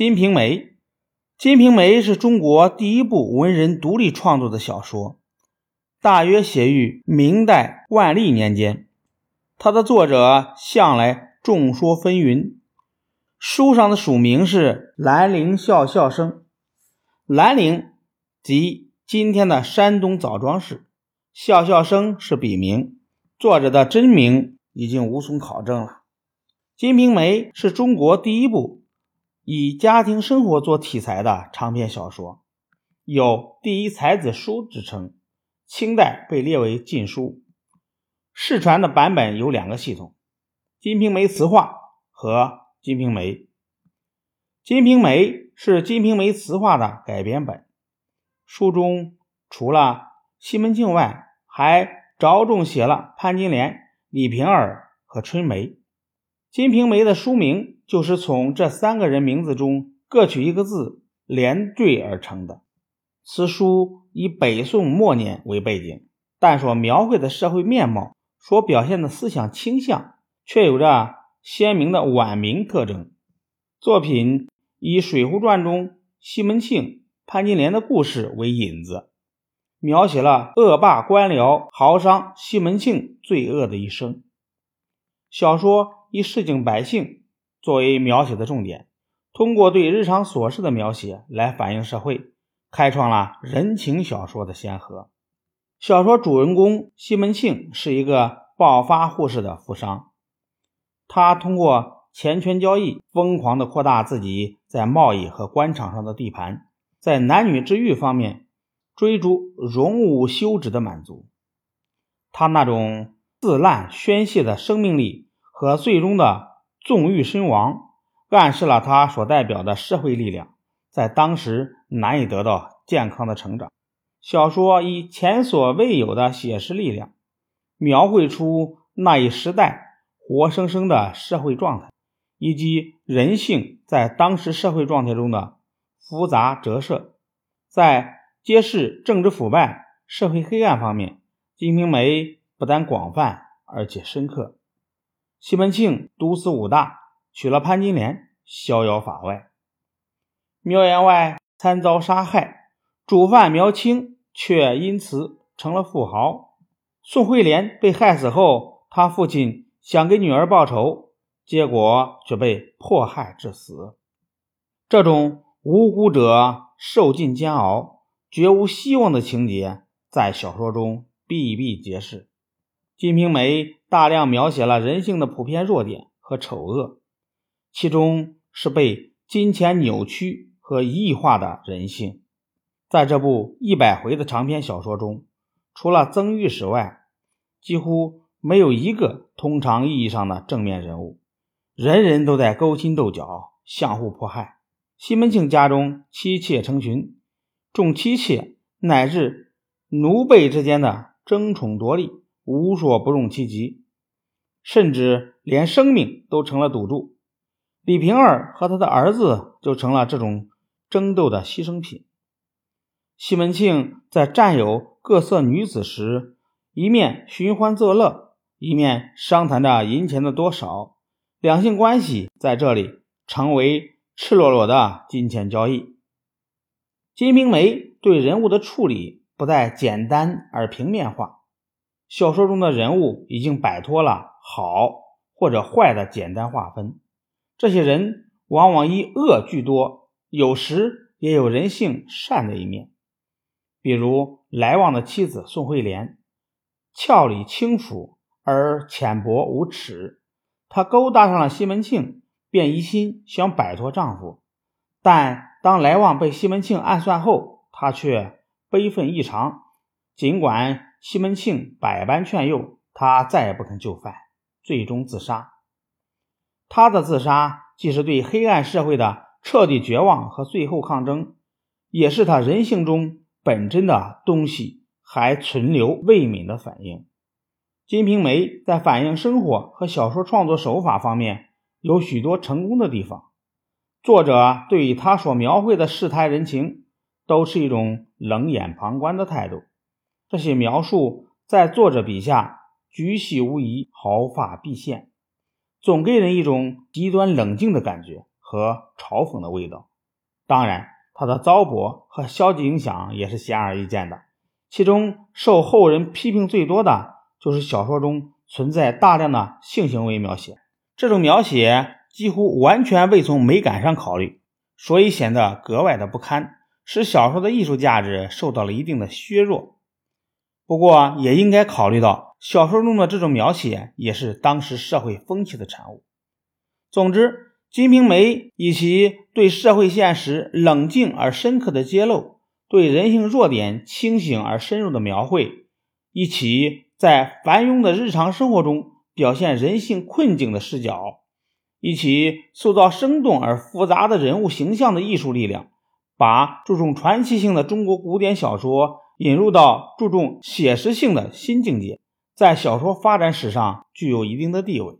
金瓶梅》，《金瓶梅》是中国第一部文人独立创作的小说，大约写于明代万历年间。它的作者向来众说纷纭。书上的署名是兰陵笑笑生，兰陵即今天的山东枣庄市，笑笑生是笔名，作者的真名已经无从考证了。《金瓶梅》是中国第一部。以家庭生活做题材的长篇小说，有“第一才子书”之称，清代被列为禁书。世传的版本有两个系统：《金瓶梅词话》和《金瓶梅》。《金瓶梅》是《金瓶梅》词话的改编本。书中除了西门庆外，还着重写了潘金莲、李瓶儿和春梅。《金瓶梅》的书名。就是从这三个人名字中各取一个字连缀而成的。此书以北宋末年为背景，但所描绘的社会面貌、所表现的思想倾向，却有着鲜明的晚明特征。作品以《水浒传》中西门庆、潘金莲的故事为引子，描写了恶霸官僚豪商西门庆罪恶的一生。小说以市井百姓。作为描写的重点，通过对日常琐事的描写来反映社会，开创了人情小说的先河。小说主人公西门庆是一个暴发户式的富商，他通过钱权交易，疯狂地扩大自己在贸易和官场上的地盘，在男女之欲方面追逐荣辱休止的满足。他那种自滥宣泄的生命力和最终的。纵欲身亡，暗示了他所代表的社会力量在当时难以得到健康的成长。小说以前所未有的写实力量，描绘出那一时代活生生的社会状态，以及人性在当时社会状态中的复杂折射。在揭示政治腐败、社会黑暗方面，《金瓶梅》不但广泛，而且深刻。西门庆毒死武大，娶了潘金莲，逍遥法外；苗员外惨遭杀害，主犯苗青却因此成了富豪。宋惠莲被害死后，他父亲想给女儿报仇，结果却被迫害致死。这种无辜者受尽煎熬、绝无希望的情节，在小说中比比皆是。《金瓶梅》大量描写了人性的普遍弱点和丑恶，其中是被金钱扭曲和异化的人性。在这部一百回的长篇小说中，除了曾玉史外，几乎没有一个通常意义上的正面人物，人人都在勾心斗角、相互迫害。西门庆家中妻妾成群，众妻妾乃至奴婢之间的争宠夺利。无所不用其极，甚至连生命都成了赌注。李瓶儿和他的儿子就成了这种争斗的牺牲品。西门庆在占有各色女子时，一面寻欢作乐，一面商谈着银钱的多少，两性关系在这里成为赤裸裸的金钱交易。《金瓶梅》对人物的处理不再简单而平面化。小说中的人物已经摆脱了好或者坏的简单划分，这些人往往以恶居多，有时也有人性善的一面。比如来旺的妻子宋惠莲，俏丽轻浮而浅薄无耻，她勾搭上了西门庆，便一心想摆脱丈夫。但当来旺被西门庆暗算后，她却悲愤异常，尽管。西门庆百般劝诱，他再也不肯就范，最终自杀。他的自杀既是对黑暗社会的彻底绝望和最后抗争，也是他人性中本真的东西还存留未泯的反应。《金瓶梅》在反映生活和小说创作手法方面有许多成功的地方。作者对于他所描绘的世态人情，都是一种冷眼旁观的态度。这些描述在作者笔下举细无遗、毫发毕现，总给人一种极端冷静的感觉和嘲讽的味道。当然，他的糟粕和消极影响也是显而易见的。其中受后人批评最多的就是小说中存在大量的性行为描写，这种描写几乎完全未从美感上考虑，所以显得格外的不堪，使小说的艺术价值受到了一定的削弱。不过，也应该考虑到小说中的这种描写也是当时社会风气的产物。总之，《金瓶梅》以其对社会现实冷静而深刻的揭露。对人性弱点清醒而深入的描绘，以其在繁庸的日常生活中表现人性困境的视角，以其塑造生动而复杂的人物形象的艺术力量，把注重传奇性的中国古典小说引入到注重写实性的新境界，在小说发展史上具有一定的地位。